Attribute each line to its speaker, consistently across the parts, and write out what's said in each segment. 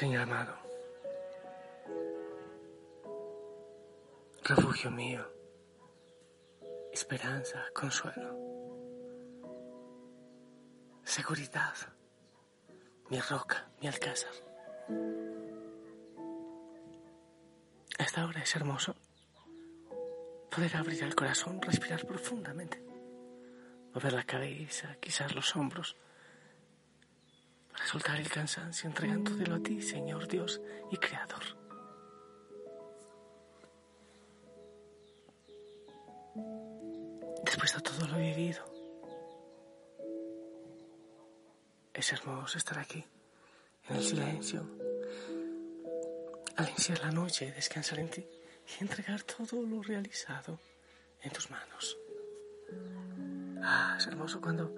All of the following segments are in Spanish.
Speaker 1: Señor amado, refugio mío, esperanza, consuelo, seguridad, mi roca, mi alcázar. Esta hora es hermoso poder abrir el corazón, respirar profundamente, mover la cabeza, quizás los hombros, soltar el cansancio, entregándotelo a ti, Señor Dios y Creador. Después de todo lo vivido, es hermoso estar aquí, en el silencio, al iniciar la noche, descansar en ti y entregar todo lo realizado en tus manos. Ah, es hermoso cuando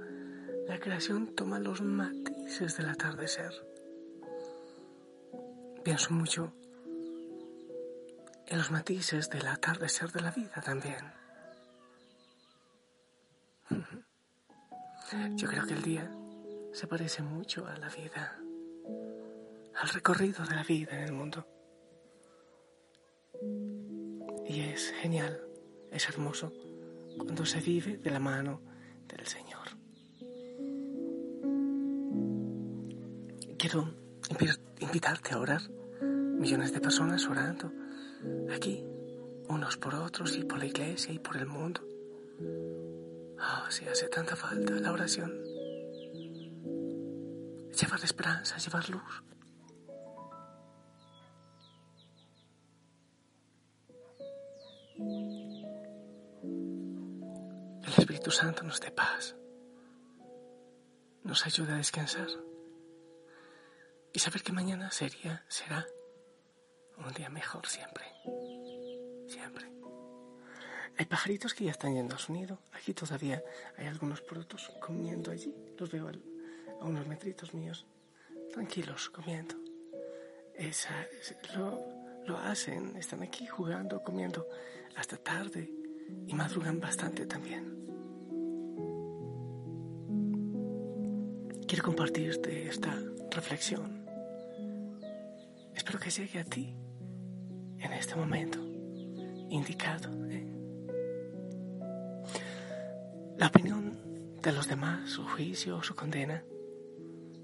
Speaker 1: la creación toma los matices del atardecer. Pienso mucho en los matices del atardecer de la vida también. Yo creo que el día se parece mucho a la vida, al recorrido de la vida en el mundo. Y es genial, es hermoso cuando se vive de la mano del Señor. Quiero invitarte a orar. Millones de personas orando aquí, unos por otros y por la iglesia y por el mundo. Ah, si hace tanta falta la oración. Llevar esperanza, llevar luz. Espíritu Santo nos dé paz, nos ayuda a descansar y saber que mañana sería, será un día mejor siempre, siempre. Hay pajaritos que ya están yendo a su nido, aquí todavía hay algunos productos comiendo allí, los veo a unos metritos míos, tranquilos, comiendo. Esa, lo, lo hacen, están aquí jugando, comiendo hasta tarde y madrugan bastante también. Quiero compartirte esta reflexión. Espero que llegue a ti en este momento indicado. ¿eh? La opinión de los demás, su juicio o su condena,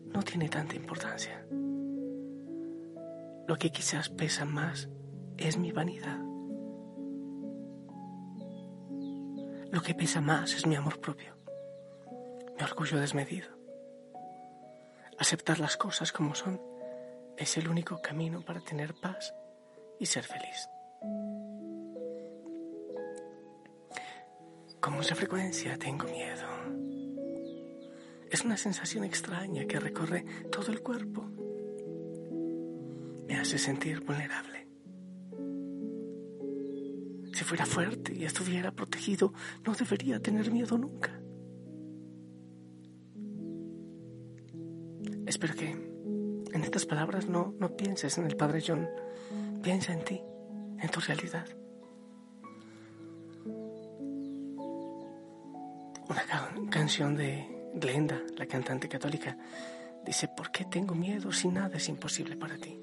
Speaker 1: no tiene tanta importancia. Lo que quizás pesa más es mi vanidad. Lo que pesa más es mi amor propio, mi orgullo desmedido. Aceptar las cosas como son es el único camino para tener paz y ser feliz. Con mucha frecuencia tengo miedo. Es una sensación extraña que recorre todo el cuerpo. Me hace sentir vulnerable. Si fuera fuerte y estuviera protegido, no debería tener miedo nunca. Palabras no, no pienses en el Padre John, piensa en ti, en tu realidad. Una canción de Glenda, la cantante católica, dice, ¿por qué tengo miedo si nada es imposible para ti?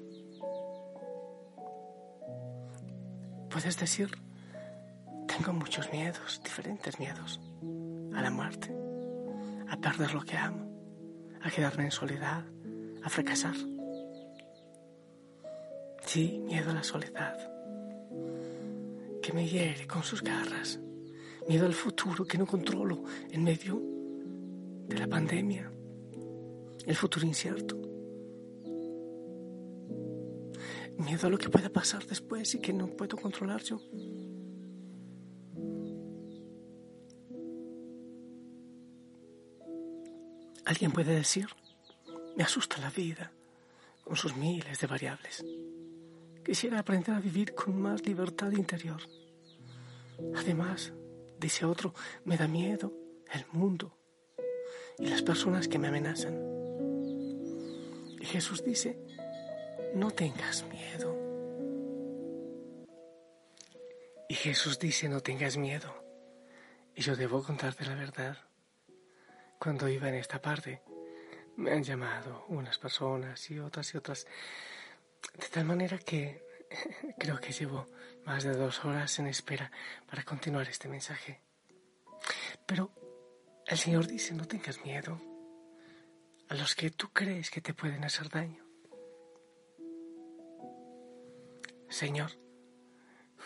Speaker 1: Puedes decir, tengo muchos miedos, diferentes miedos, a la muerte, a perder lo que amo, a quedarme en soledad, a fracasar. Sí, miedo a la soledad, que me hiere con sus garras, miedo al futuro que no controlo en medio de la pandemia, el futuro incierto, miedo a lo que pueda pasar después y que no puedo controlar yo. Alguien puede decir, me asusta la vida con sus miles de variables. Quisiera aprender a vivir con más libertad interior. Además, dice otro, me da miedo el mundo y las personas que me amenazan. Y Jesús dice, no tengas miedo. Y Jesús dice, no tengas miedo. Y yo debo contarte la verdad. Cuando iba en esta parte, me han llamado unas personas y otras y otras De tal manera que creo que llevo más de dos horas en espera para continuar este mensaje. Pero el Señor dice, no tengas miedo a los que tú crees que te pueden hacer daño. Señor,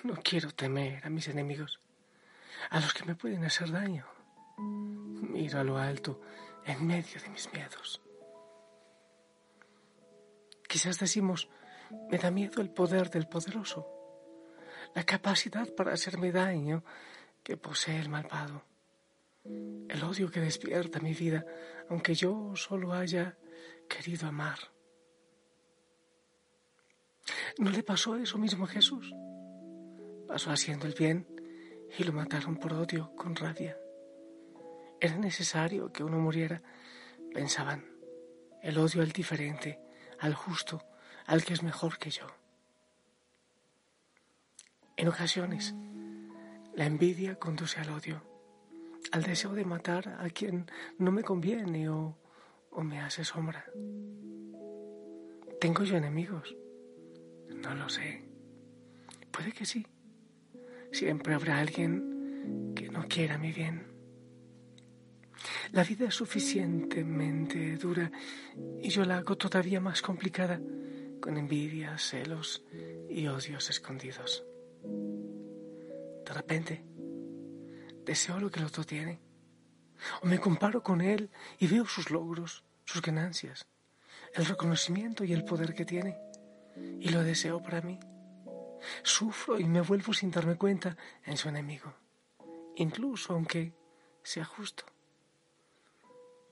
Speaker 1: no quiero temer a mis enemigos, a los que me pueden hacer daño. Miro a lo alto en medio de mis miedos. Quizás decimos, me da miedo el poder del poderoso, la capacidad para hacerme daño que posee el malvado, el odio que despierta mi vida, aunque yo solo haya querido amar. ¿No le pasó eso mismo a Jesús? Pasó haciendo el bien y lo mataron por odio, con rabia. Era necesario que uno muriera, pensaban, el odio al diferente, al justo, al que es mejor que yo. En ocasiones, la envidia conduce al odio, al deseo de matar a quien no me conviene o, o me hace sombra. ¿Tengo yo enemigos? No lo sé. Puede que sí. Siempre habrá alguien que no quiera mi bien. La vida es suficientemente dura y yo la hago todavía más complicada con envidia, celos y odios escondidos. De repente, deseo lo que el otro tiene. O me comparo con él y veo sus logros, sus ganancias, el reconocimiento y el poder que tiene. Y lo deseo para mí. Sufro y me vuelvo sin darme cuenta en su enemigo, incluso aunque sea justo.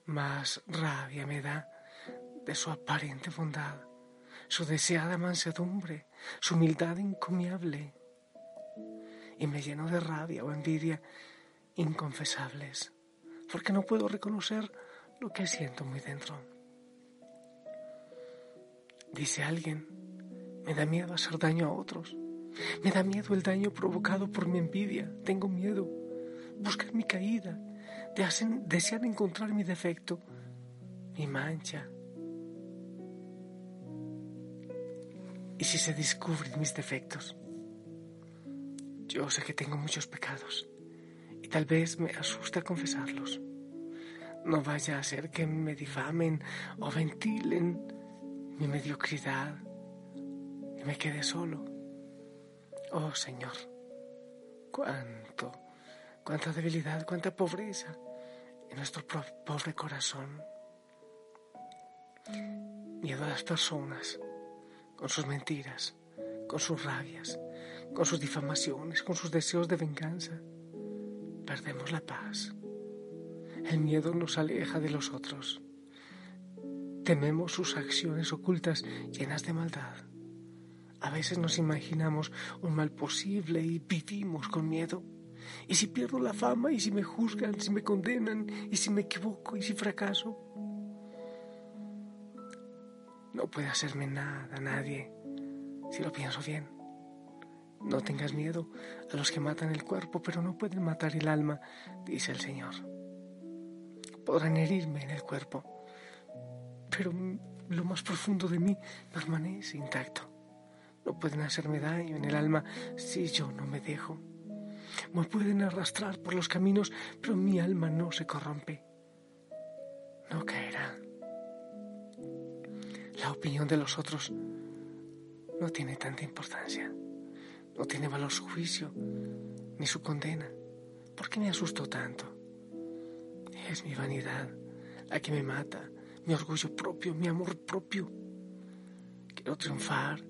Speaker 1: Más rabia me da de su aparente bondad, su deseada mansedumbre, su humildad encomiable. Y me lleno de rabia o envidia inconfesables, porque no puedo reconocer lo que siento muy dentro. Dice alguien, me da miedo hacer daño a otros. Me da miedo el daño provocado por mi envidia. Tengo miedo. Buscar mi caída. Desear encontrar mi defecto, mi mancha. ¿Y si se descubren mis defectos? Yo sé que tengo muchos pecados y tal vez me asusta confesarlos. No vaya a ser que me difamen o ventilen mi mediocridad y me quede solo. Oh Señor, cuánto, cuánta debilidad, cuánta pobreza en nuestro pobre corazón. Miedo a las personas, con sus mentiras, con sus rabias, con sus difamaciones, con sus deseos de venganza. Perdemos la paz. El miedo nos aleja de los otros. Tememos sus acciones ocultas llenas de maldad. A veces nos imaginamos un mal posible y vivimos con miedo. ¿Y si pierdo la fama? ¿Y si me juzgan? ¿Si me condenan? ¿Y si me equivoco? ¿Y si fracaso? No puede hacerme nada nadie si lo pienso bien. No tengas miedo a los que matan el cuerpo, pero no pueden matar el alma, dice el Señor. Podrán herirme en el cuerpo, pero lo más profundo de mí permanece intacto. No pueden hacerme daño en el alma si yo no me dejo. Me pueden arrastrar por los caminos, pero mi alma no se corrompe. No caerá. La opinión de los otros no tiene tanta importancia. No tiene valor su juicio ni su condena. ¿Por qué me asustó tanto? Es mi vanidad la que me mata, mi orgullo propio, mi amor propio. Quiero triunfar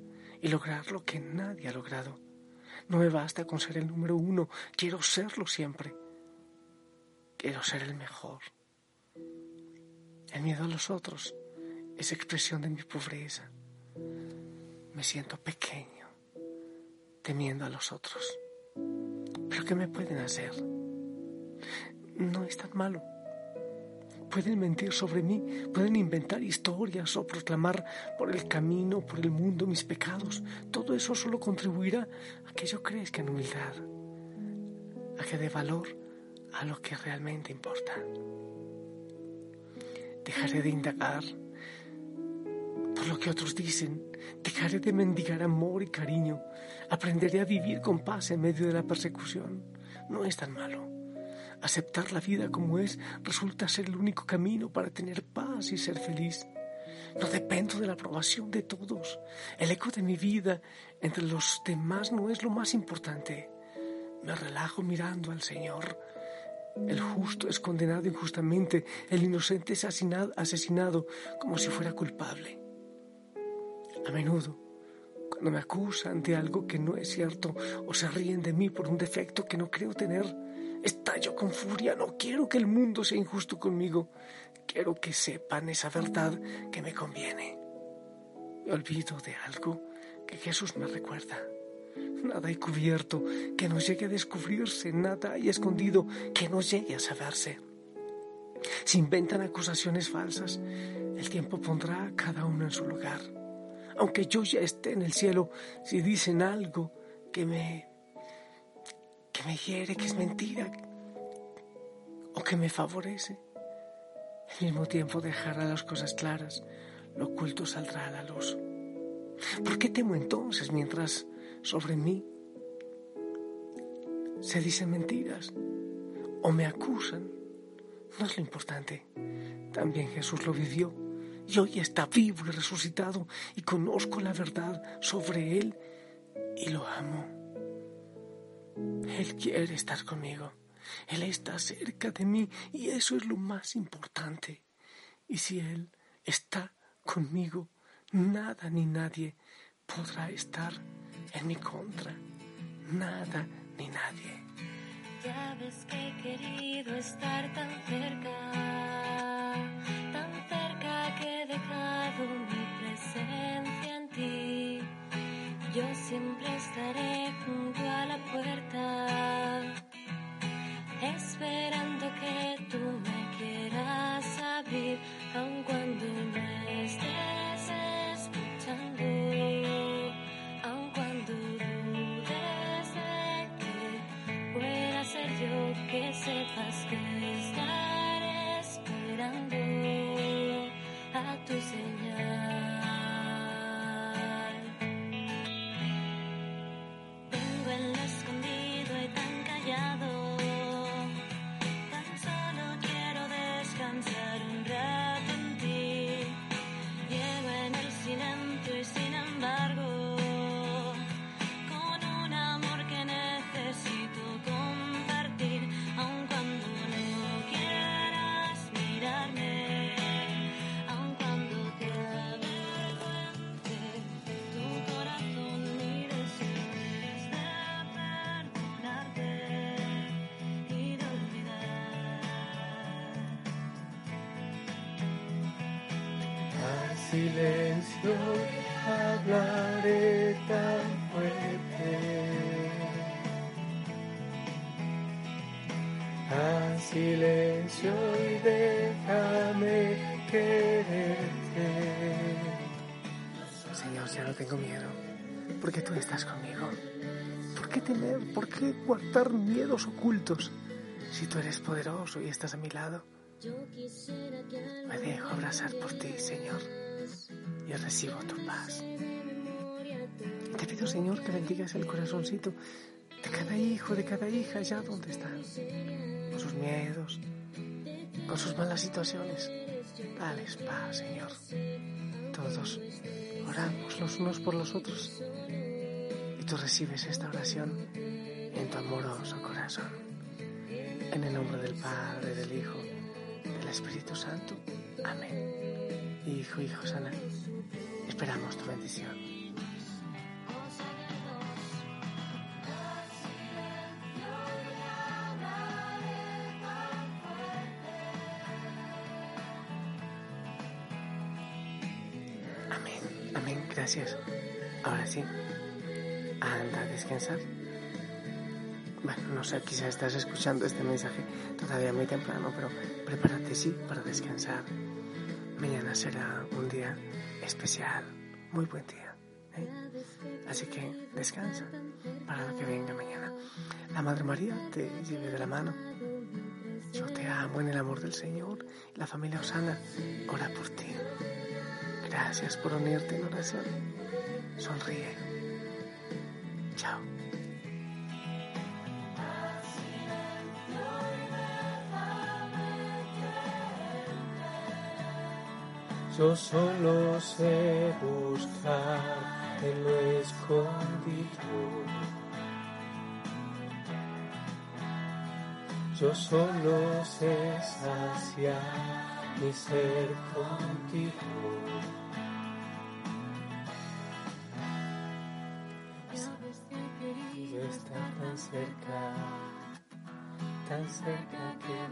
Speaker 1: y lograr lo que nadie ha logrado. No me basta con ser el número uno, quiero serlo siempre. Quiero ser el mejor. El miedo a los otros es expresión de mi pobreza. Me siento pequeño, temiendo a los otros. Pero ¿qué me pueden hacer? No es tan malo. Pueden mentir sobre mí, pueden inventar historias o proclamar por el camino, por el mundo mis pecados. Todo eso solo contribuirá a que yo crezca en humildad, a que dé valor a lo que realmente importa. Dejaré de indagar por lo que otros dicen. Dejaré de mendigar amor y cariño. Aprenderé a vivir con paz en medio de la persecución. No es tan malo. Aceptar la vida como es resulta ser el único camino para tener paz y ser feliz. No dependo de la aprobación de todos. El eco de mi vida entre los demás no es lo más importante. Me relajo mirando al Señor. El justo es condenado injustamente, el inocente es asesinado como si fuera culpable. A menudo, cuando me acusan de algo que no es cierto o se ríen de mí por un defecto que no creo tener, estallo con furia. No quiero que el mundo sea injusto conmigo. Quiero que sepan esa verdad que me conviene. Me olvido de algo que Jesús me recuerda. Nada hay cubierto que no llegue a descubrirse, nada hay escondido que no llegue a saberse. Si inventan acusaciones falsas, el tiempo pondrá a cada uno en su lugar. Aunque yo ya esté en el cielo, si dicen algo que me que me hiere, que es mentira o que me favorece, al mismo tiempo dejará las cosas claras, lo oculto saldrá a la luz. ¿Por qué temo entonces mientras sobre mí se dicen mentiras o me acusan? No es lo importante. También Jesús lo vivió y hoy está vivo y resucitado y conozco la verdad sobre Él y lo amo. Él quiere estar conmigo. Él está cerca de mí y eso es lo más importante. Y si Él está conmigo, nada ni nadie podrá estar en mi contra. Nada ni nadie.
Speaker 2: Ya ves que he querido estar tan cerca, mi presencia en ti. Yo siempre estaré junto a la puerta esperando que tú me quieras abrir, aun cuando
Speaker 1: silencio hablaré tan fuerte. A silencio y déjame quererte. Señor, ya no tengo miedo, porque tú estás conmigo. ¿Por qué temer? ¿Por qué guardar miedos ocultos? Si tú eres poderoso y estás a mi lado, me dejo abrazar por ti, Señor y recibo tu paz. Te pido, Señor, que bendigas el corazoncito de cada hijo, de cada hija, allá donde están, con sus miedos, con sus malas situaciones. Dales paz, Señor. Todos oramos los unos por los otros y tú recibes esta oración en tu amoroso corazón. En el nombre del Padre, del Hijo, del Espíritu Santo. Amén. Hijo, hijo sana. Esperamos tu bendición. Amén, amén, gracias. Ahora sí, anda a descansar. Bueno, no sé, quizás estás escuchando este mensaje todavía muy temprano, pero prepárate sí para descansar. Mañana será un día especial, muy buen día. ¿eh? Así que descansa para lo que venga mañana. La Madre María te lleve de la mano. Yo te amo en el amor del Señor. La familia Osana ora por ti. Gracias por unirte en oración. Sonríe. Chao. Yo solo sé buscar en lo escondido. Yo solo sé saciar mi ser contigo. Yo estar tan cerca, tan cerca que